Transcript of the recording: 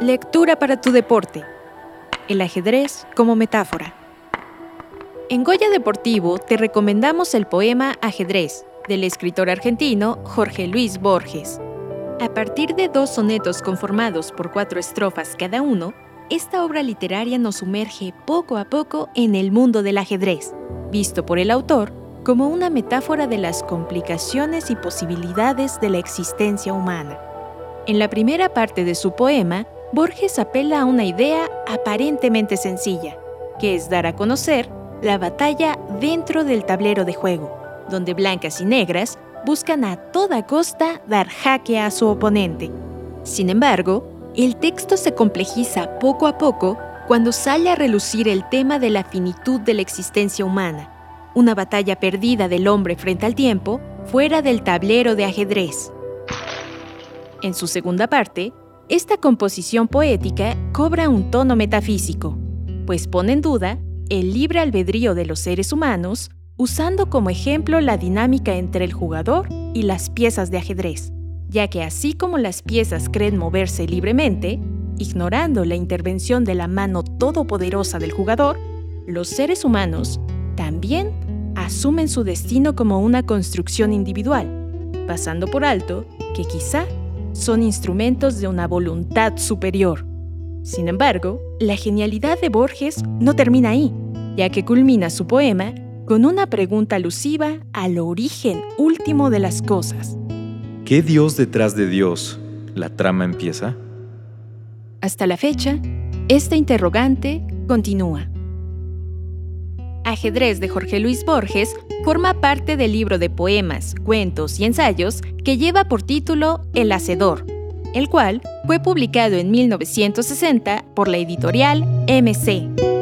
Lectura para tu deporte. El ajedrez como metáfora. En Goya Deportivo te recomendamos el poema Ajedrez del escritor argentino Jorge Luis Borges. A partir de dos sonetos conformados por cuatro estrofas cada uno, esta obra literaria nos sumerge poco a poco en el mundo del ajedrez, visto por el autor como una metáfora de las complicaciones y posibilidades de la existencia humana. En la primera parte de su poema, Borges apela a una idea aparentemente sencilla, que es dar a conocer la batalla dentro del tablero de juego, donde blancas y negras buscan a toda costa dar jaque a su oponente. Sin embargo, el texto se complejiza poco a poco cuando sale a relucir el tema de la finitud de la existencia humana, una batalla perdida del hombre frente al tiempo fuera del tablero de ajedrez. En su segunda parte, esta composición poética cobra un tono metafísico, pues pone en duda el libre albedrío de los seres humanos usando como ejemplo la dinámica entre el jugador y las piezas de ajedrez, ya que así como las piezas creen moverse libremente, ignorando la intervención de la mano todopoderosa del jugador, los seres humanos también asumen su destino como una construcción individual, pasando por alto que quizá son instrumentos de una voluntad superior. Sin embargo, la genialidad de Borges no termina ahí, ya que culmina su poema con una pregunta alusiva al origen último de las cosas. ¿Qué Dios detrás de Dios? ¿La trama empieza? Hasta la fecha, esta interrogante continúa. Ajedrez de Jorge Luis Borges forma parte del libro de poemas, cuentos y ensayos que lleva por título El Hacedor, el cual fue publicado en 1960 por la editorial MC.